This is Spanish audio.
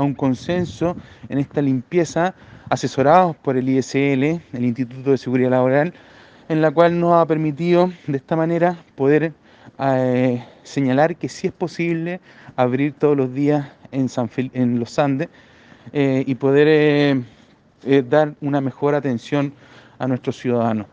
a un consenso en esta limpieza, asesorados por el ISL, el Instituto de Seguridad Laboral, en la cual nos ha permitido de esta manera poder eh, señalar que sí es posible abrir todos los días en, en los Andes eh, y poder eh, dar una mejor atención a nuestros ciudadanos.